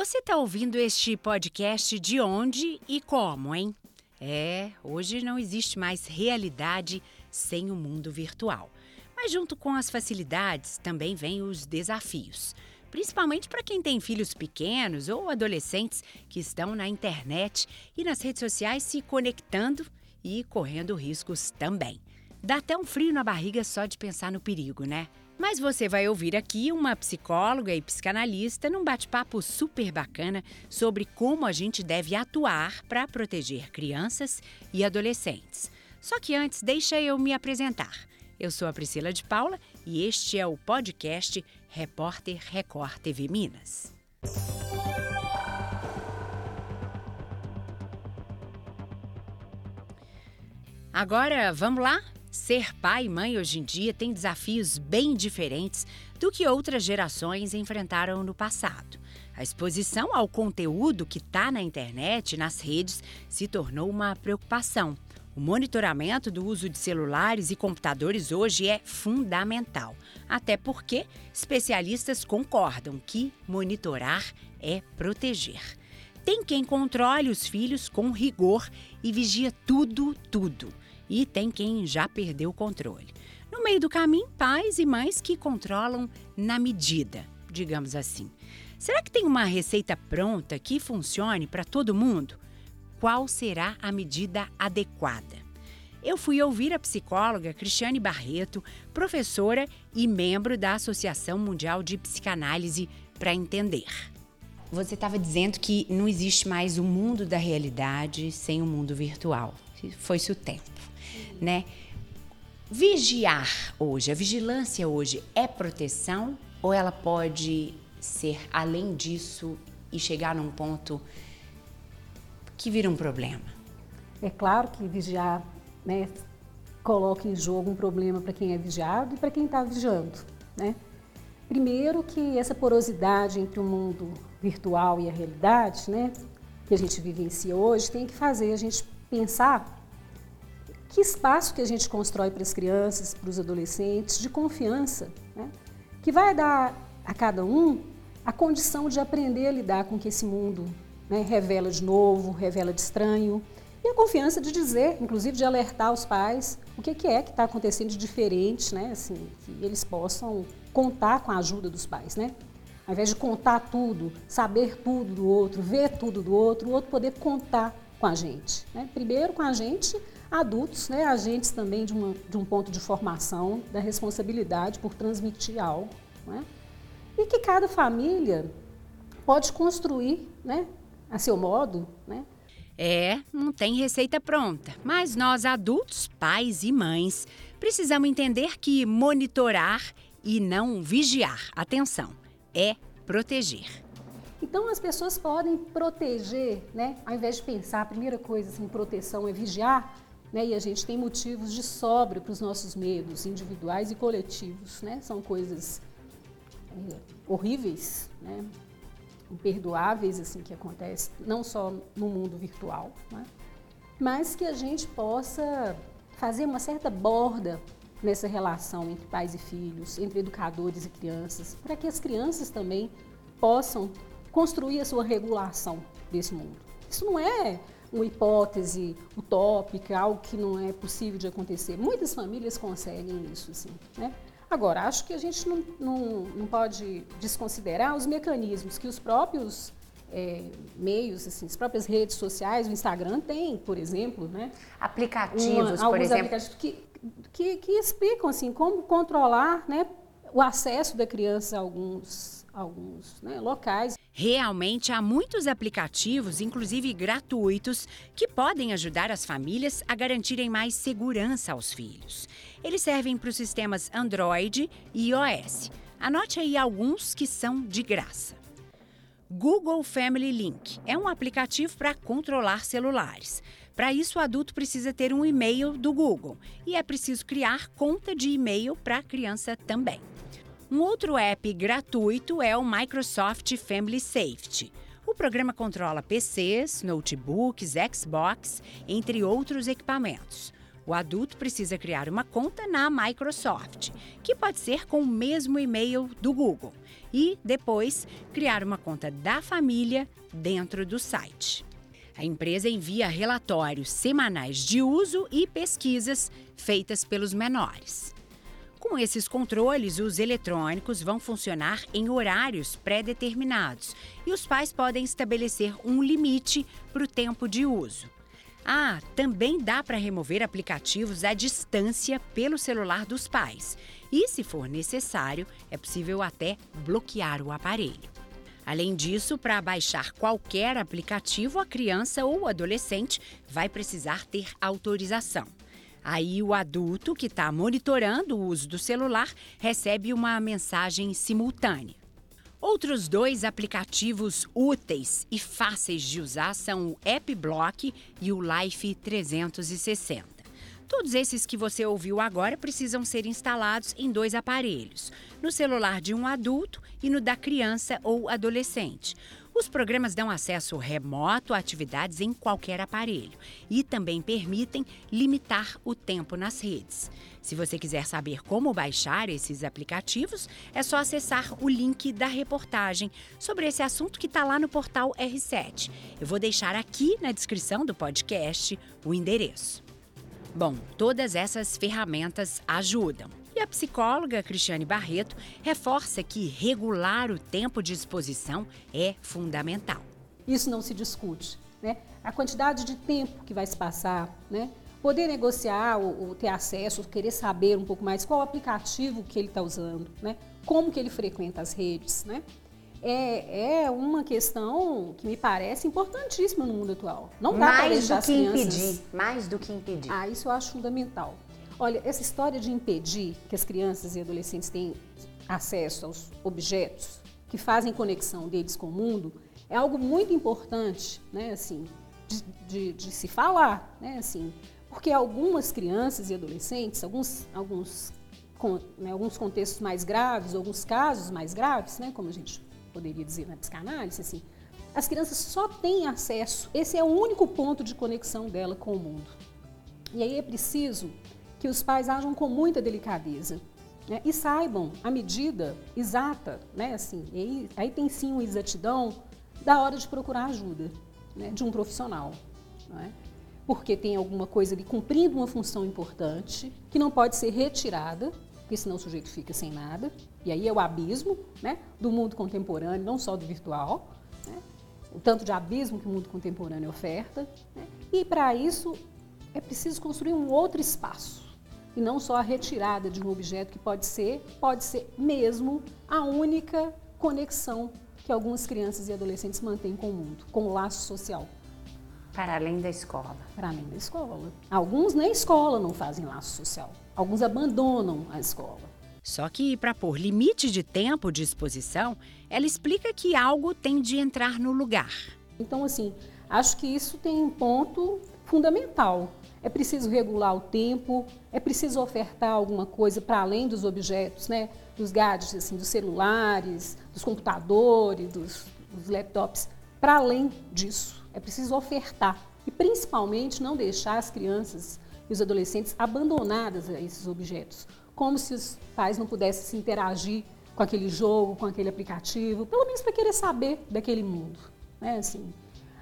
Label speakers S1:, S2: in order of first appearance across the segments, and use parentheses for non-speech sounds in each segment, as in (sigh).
S1: Você está ouvindo este podcast de onde e como, hein? É, hoje não existe mais realidade sem o mundo virtual. Mas junto com as facilidades também vêm os desafios. Principalmente para quem tem filhos pequenos ou adolescentes que estão na internet e nas redes sociais se conectando e correndo riscos também. Dá até um frio na barriga só de pensar no perigo, né? Mas você vai ouvir aqui uma psicóloga e psicanalista num bate-papo super bacana sobre como a gente deve atuar para proteger crianças e adolescentes. Só que antes, deixa eu me apresentar. Eu sou a Priscila de Paula e este é o podcast Repórter Record TV Minas. Agora, vamos lá? Ser pai e mãe hoje em dia tem desafios bem diferentes do que outras gerações enfrentaram no passado. A exposição ao conteúdo que está na internet, nas redes, se tornou uma preocupação. O monitoramento do uso de celulares e computadores hoje é fundamental, até porque especialistas concordam que monitorar é proteger. Tem quem controle os filhos com rigor e vigia tudo, tudo e tem quem já perdeu o controle. No meio do caminho, pais e mães que controlam na medida, digamos assim. Será que tem uma receita pronta que funcione para todo mundo? Qual será a medida adequada? Eu fui ouvir a psicóloga Cristiane Barreto, professora e membro da Associação Mundial de Psicanálise, para entender. Você estava dizendo que não existe mais o mundo da realidade sem o mundo virtual. Foi-se o tempo né? Vigiar hoje, a vigilância hoje é proteção ou ela pode ser além disso e chegar num ponto que vira um problema?
S2: É claro que vigiar, né, coloca em jogo um problema para quem é vigiado e para quem está vigiando, né? Primeiro que essa porosidade entre o mundo virtual e a realidade, né, que a gente vivencia hoje, tem que fazer a gente pensar que espaço que a gente constrói para as crianças, para os adolescentes, de confiança, né? que vai dar a cada um a condição de aprender a lidar com o que esse mundo né, revela de novo, revela de estranho, e a confiança de dizer, inclusive de alertar os pais o que, que é que está acontecendo de diferente, né? assim, que eles possam contar com a ajuda dos pais. Né? Ao invés de contar tudo, saber tudo do outro, ver tudo do outro, o outro poder contar com a gente. Né? Primeiro com a gente, adultos, né, agentes também de, uma, de um ponto de formação, da responsabilidade por transmitir algo. Né? E que cada família pode construir né, a seu modo. Né?
S1: É, não tem receita pronta, mas nós adultos, pais e mães, precisamos entender que monitorar e não vigiar, atenção, é proteger.
S2: Então as pessoas podem proteger, né? Ao invés de pensar, a primeira coisa assim, proteção é vigiar, né? E a gente tem motivos de sobra para os nossos medos individuais e coletivos. Né? São coisas é, horríveis, né? imperdoáveis assim que acontecem, não só no mundo virtual, né? mas que a gente possa fazer uma certa borda nessa relação entre pais e filhos, entre educadores e crianças, para que as crianças também possam construir a sua regulação desse mundo. Isso não é uma hipótese utópica, algo que não é possível de acontecer. Muitas famílias conseguem isso, assim, né? Agora, acho que a gente não, não, não pode desconsiderar os mecanismos que os próprios é, meios, assim, as próprias redes sociais, o Instagram tem, por exemplo, né?
S1: Aplicativos, uma, por exemplo. Aplicativos
S2: que, que, que, explicam assim, como controlar né, o acesso da criança a alguns, alguns né, locais.
S1: Realmente há muitos aplicativos, inclusive gratuitos, que podem ajudar as famílias a garantirem mais segurança aos filhos. Eles servem para os sistemas Android e iOS. Anote aí alguns que são de graça. Google Family Link é um aplicativo para controlar celulares. Para isso, o adulto precisa ter um e-mail do Google e é preciso criar conta de e-mail para a criança também. Um outro app gratuito é o Microsoft Family Safety. O programa controla PCs, notebooks, Xbox, entre outros equipamentos. O adulto precisa criar uma conta na Microsoft, que pode ser com o mesmo e-mail do Google, e depois criar uma conta da família dentro do site. A empresa envia relatórios semanais de uso e pesquisas feitas pelos menores. Com esses controles, os eletrônicos vão funcionar em horários pré-determinados e os pais podem estabelecer um limite para o tempo de uso. Ah, também dá para remover aplicativos à distância pelo celular dos pais. E, se for necessário, é possível até bloquear o aparelho. Além disso, para baixar qualquer aplicativo, a criança ou adolescente vai precisar ter autorização. Aí o adulto que está monitorando o uso do celular recebe uma mensagem simultânea. Outros dois aplicativos úteis e fáceis de usar são o AppBlock e o Life 360. Todos esses que você ouviu agora precisam ser instalados em dois aparelhos, no celular de um adulto e no da criança ou adolescente. Os programas dão acesso remoto a atividades em qualquer aparelho e também permitem limitar o tempo nas redes. Se você quiser saber como baixar esses aplicativos, é só acessar o link da reportagem sobre esse assunto que está lá no portal R7. Eu vou deixar aqui na descrição do podcast o endereço. Bom, todas essas ferramentas ajudam. E a psicóloga Cristiane Barreto reforça que regular o tempo de exposição é fundamental.
S2: Isso não se discute. Né? A quantidade de tempo que vai se passar, né? poder negociar, ou, ou ter acesso, querer saber um pouco mais qual aplicativo que ele está usando, né? como que ele frequenta as redes. Né? é, é uma questão que me parece importantíssima no mundo atual. Não dá para deixar
S3: do que
S2: crianças...
S3: impedir, mais do que impedir.
S2: Ah, isso eu acho fundamental. Olha, essa história de impedir que as crianças e adolescentes tenham acesso aos objetos que fazem conexão deles com o mundo é algo muito importante, né, assim, de, de, de se falar, né, assim, porque algumas crianças e adolescentes, alguns, alguns, né, alguns contextos mais graves, alguns casos mais graves, né, como a gente poderia dizer na psicanálise, assim, as crianças só têm acesso, esse é o único ponto de conexão dela com o mundo. E aí é preciso que os pais ajam com muita delicadeza né, e saibam a medida exata, né, assim, aí, aí tem sim uma exatidão da hora de procurar ajuda né, de um profissional. É? Porque tem alguma coisa ali cumprindo uma função importante que não pode ser retirada porque senão o sujeito fica sem nada. E aí é o abismo né, do mundo contemporâneo, não só do virtual, né, o tanto de abismo que o mundo contemporâneo oferta. Né, e para isso é preciso construir um outro espaço. E não só a retirada de um objeto que pode ser, pode ser mesmo a única conexão que algumas crianças e adolescentes mantêm com o mundo, com o laço social.
S3: Para além da escola.
S2: Para além da escola. Alguns nem escola não fazem laço social. Alguns abandonam a escola.
S1: Só que, para pôr limite de tempo de exposição, ela explica que algo tem de entrar no lugar.
S2: Então, assim, acho que isso tem um ponto fundamental. É preciso regular o tempo, é preciso ofertar alguma coisa para além dos objetos, né? dos gadgets, assim, dos celulares, dos computadores, dos, dos laptops, para além disso. É preciso ofertar e, principalmente, não deixar as crianças e os adolescentes abandonadas a esses objetos, como se os pais não pudessem se interagir com aquele jogo, com aquele aplicativo, pelo menos para querer saber daquele mundo. Né? Assim,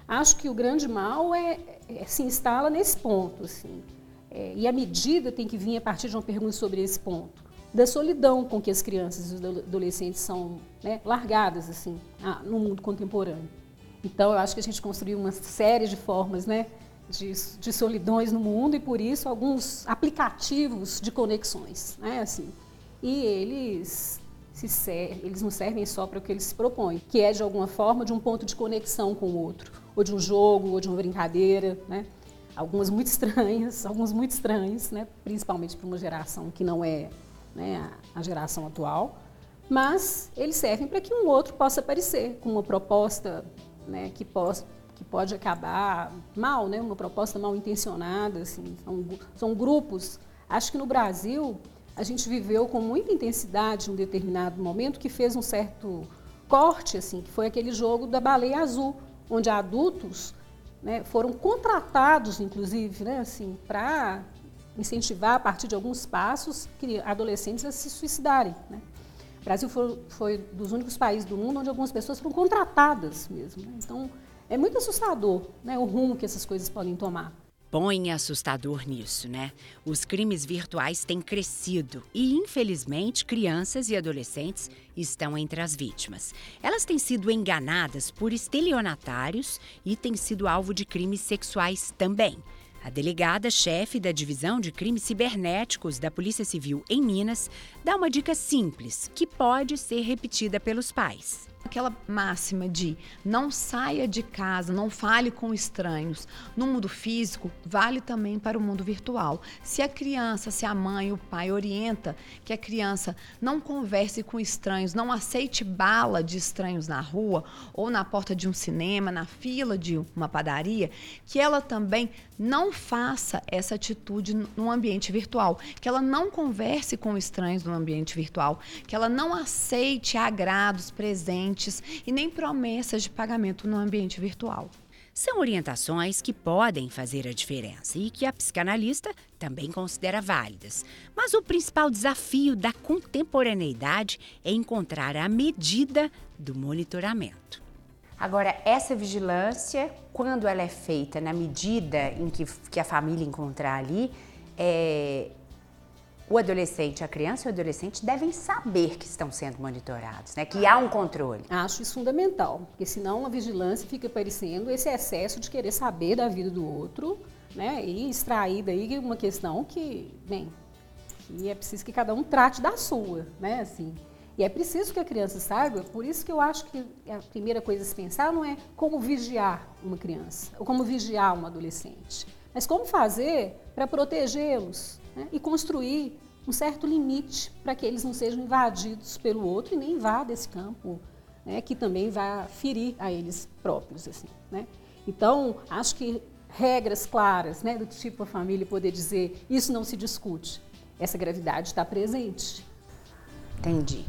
S2: acho que o grande mal é, é se instala nesse ponto. Assim, é, e a medida tem que vir a partir de uma pergunta sobre esse ponto da solidão com que as crianças e os adolescentes são né, largadas assim no mundo contemporâneo. Então, eu acho que a gente construiu uma série de formas né, de, de, solidões no mundo e por isso alguns aplicativos de conexões, né? Assim, e eles se eles não servem só para o que eles se propõem, que é de alguma forma de um ponto de conexão com o outro, ou de um jogo, ou de uma brincadeira, né? Algumas muito estranhas, (laughs) alguns muito estranhos, né? Principalmente para uma geração que não é né, a geração atual, mas eles servem para que um outro possa aparecer com uma proposta né, que possa que pode acabar mal, né? uma proposta mal intencionada. Assim, são, são grupos. Acho que no Brasil a gente viveu com muita intensidade um determinado momento que fez um certo corte, assim, que foi aquele jogo da baleia azul, onde adultos né, foram contratados, inclusive, né, assim, para incentivar a partir de alguns passos adolescentes a se suicidarem. Né? O Brasil foi, foi, dos únicos países do mundo onde algumas pessoas foram contratadas mesmo. Né? Então, é muito assustador né, o rumo que essas coisas podem tomar.
S1: Põe assustador nisso, né? Os crimes virtuais têm crescido e, infelizmente, crianças e adolescentes estão entre as vítimas. Elas têm sido enganadas por estelionatários e têm sido alvo de crimes sexuais também. A delegada-chefe da Divisão de Crimes Cibernéticos da Polícia Civil em Minas dá uma dica simples que pode ser repetida pelos pais.
S4: Aquela máxima de não saia de casa, não fale com estranhos. No mundo físico, vale também para o mundo virtual. Se a criança, se a mãe, o pai orienta que a criança não converse com estranhos, não aceite bala de estranhos na rua ou na porta de um cinema, na fila de uma padaria, que ela também não faça essa atitude no ambiente virtual, que ela não converse com estranhos no ambiente virtual, que ela não aceite agrados presentes e nem promessas de pagamento no ambiente virtual.
S1: São orientações que podem fazer a diferença e que a psicanalista também considera válidas. Mas o principal desafio da contemporaneidade é encontrar a medida do monitoramento.
S3: Agora, essa vigilância, quando ela é feita na medida em que, que a família encontrar ali, é, o adolescente, a criança e o adolescente devem saber que estão sendo monitorados, né? que há um controle.
S2: Acho isso fundamental, porque senão a vigilância fica parecendo esse excesso de querer saber da vida do outro né? e extrair daí uma questão que, bem, que é preciso que cada um trate da sua, né? Assim, e é preciso que a criança saiba, por isso que eu acho que a primeira coisa a se pensar não é como vigiar uma criança, ou como vigiar um adolescente, mas como fazer para protegê-los, né? e construir um certo limite para que eles não sejam invadidos pelo outro e nem invada esse campo, né? que também vai ferir a eles próprios. Assim, né? Então, acho que regras claras, né, do tipo a família poder dizer isso não se discute, essa gravidade está presente.
S3: Entendi.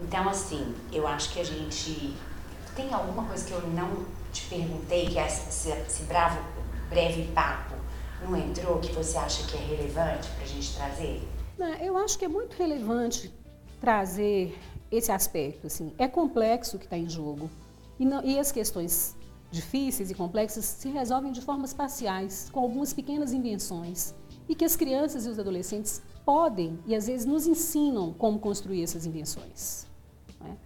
S3: Então, assim, eu acho que a gente. Tem alguma coisa que eu não te perguntei, que é esse, esse bravo, breve papo não entrou que você acha que é relevante para a gente trazer?
S2: Eu acho que é muito relevante trazer esse aspecto. Assim. É complexo o que está em jogo e, não, e as questões difíceis e complexas se resolvem de formas parciais, com algumas pequenas invenções, e que as crianças e os adolescentes podem e às vezes nos ensinam como construir essas invenções. Né?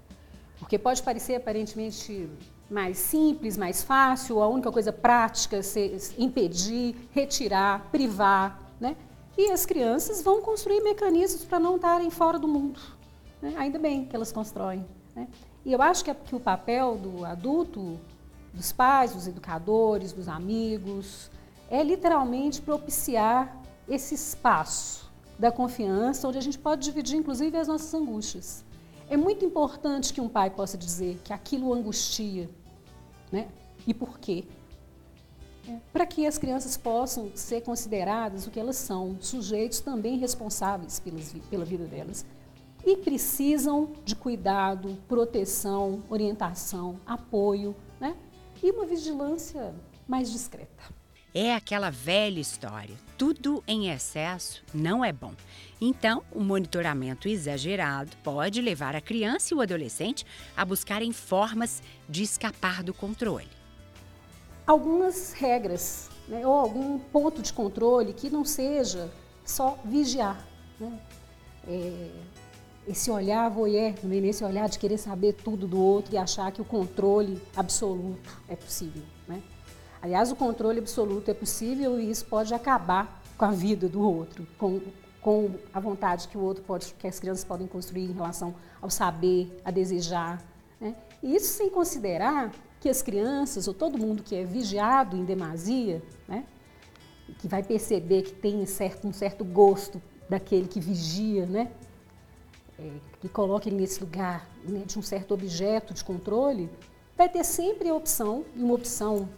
S2: Porque pode parecer aparentemente mais simples, mais fácil, a única coisa prática é impedir, retirar, privar, né? E as crianças vão construir mecanismos para não estarem fora do mundo. Né? Ainda bem que elas constroem. Né? E eu acho que, é, que o papel do adulto, dos pais, dos educadores, dos amigos, é literalmente propiciar esse espaço da confiança, onde a gente pode dividir, inclusive, as nossas angústias. É muito importante que um pai possa dizer que aquilo angustia, né? E por quê? Para que as crianças possam ser consideradas o que elas são, sujeitos também responsáveis pelas, pela vida delas. E precisam de cuidado, proteção, orientação, apoio, né? E uma vigilância mais discreta.
S1: É aquela velha história: tudo em excesso não é bom. Então, o monitoramento exagerado pode levar a criança e o adolescente a buscarem formas de escapar do controle.
S2: Algumas regras, né, ou algum ponto de controle que não seja só vigiar. Né? É, esse olhar voyeur, né, nesse olhar de querer saber tudo do outro e achar que o controle absoluto é possível. Aliás, o controle absoluto é possível e isso pode acabar com a vida do outro, com, com a vontade que o outro pode, que as crianças podem construir em relação ao saber, a desejar. Né? E isso sem considerar que as crianças, ou todo mundo que é vigiado em demasia, né? que vai perceber que tem certo, um certo gosto daquele que vigia, né? É, que coloca ele nesse lugar né, de um certo objeto de controle, vai ter sempre a opção, uma opção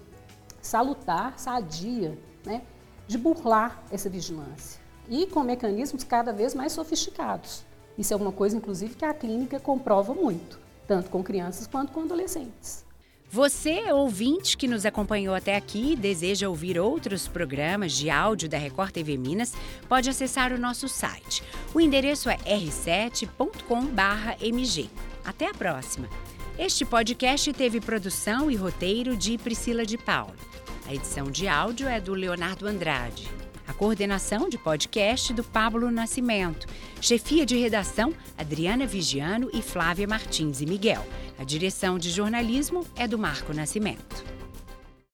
S2: salutar, sadia, né, de burlar essa vigilância. E com mecanismos cada vez mais sofisticados. Isso é uma coisa, inclusive, que a clínica comprova muito, tanto com crianças quanto com adolescentes.
S1: Você, ouvinte que nos acompanhou até aqui e deseja ouvir outros programas de áudio da Record TV Minas, pode acessar o nosso site. O endereço é r7.com/mg. Até a próxima. Este podcast teve produção e roteiro de Priscila de Paula. A edição de áudio é do Leonardo Andrade. A coordenação de podcast do Pablo Nascimento. Chefia de redação, Adriana Vigiano e Flávia Martins e Miguel. A direção de jornalismo é do Marco Nascimento.